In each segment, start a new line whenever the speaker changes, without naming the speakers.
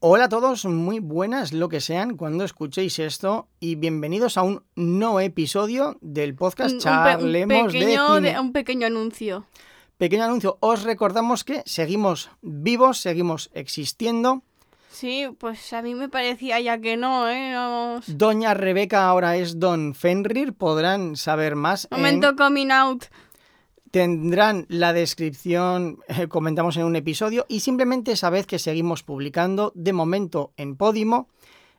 Hola a todos, muy buenas lo que sean cuando escuchéis esto y bienvenidos a un nuevo episodio del podcast
Un-
Charlemos
un pequeño,
de Cine.
de- un pequeño anuncio.
Pequeño anuncio, os recordamos que seguimos vivos, seguimos existiendo.
Sí, pues a mí me parecía ya que no, ¿eh? Vamos.
Doña Rebeca ahora es Don Fenrir, podrán saber más. en-
Momento coming out.
Tendrán la descripción, eh, comentamos en un episodio, y simplemente sabed que seguimos publicando. De momento en Podimo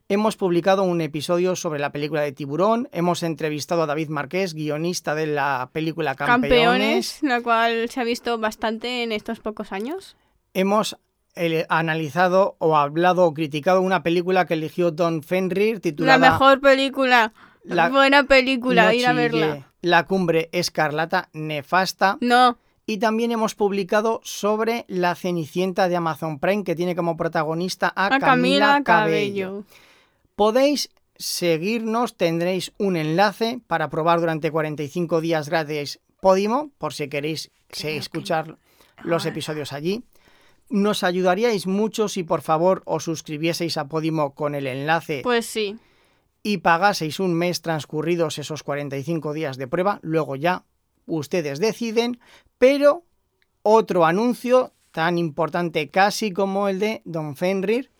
hemos publicado un episodio sobre la película de Tiburón. Hemos entrevistado a David Marqués, guionista de la película Campeones.
Campeones, la cual se ha visto bastante en estos pocos años.
Hemos eh, analizado o hablado o criticado una película que eligió Don Fenrir titulada
La mejor película.
La-
Buena película,
No
ir a verla.
La cumbre escarlata nefasta.
No,
Y también hemos publicado sobre la Cenicienta de Amazon Prime, que tiene como protagonista a,
a
Camila,
Camila
Cabello.
Cabello.
Podéis seguirnos, tendréis un enlace para probar durante 45 días gratis Podimo, por si queréis
que
escuchar los episodios allí. Nos ayudaríais mucho si por favor os suscribieseis a Podimo con el enlace
Pues sí.
Y pagaseis un mes transcurridos esos 45 días de prueba, luego ya ustedes deciden, pero otro anuncio tan importante casi como el de Don Fenrir,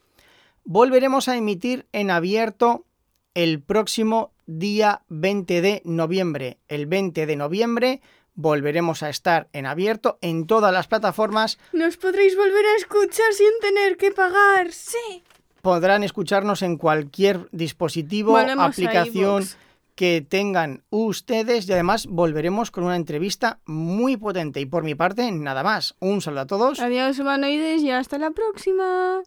volveremos a emitir en abierto el próximo día 20 de noviembre. El 20 de noviembre volveremos a estar en abierto en todas las plataformas
Nos podréis volver a escuchar sin tener que pagar. Sí.
Podrán escucharnos en cualquier dispositivo,
Volvemos
aplicación que tengan ustedes y además volveremos con una entrevista muy potente y por mi parte nada más. Un saludo a todos.
Adiós, humanoides, y hasta la próxima.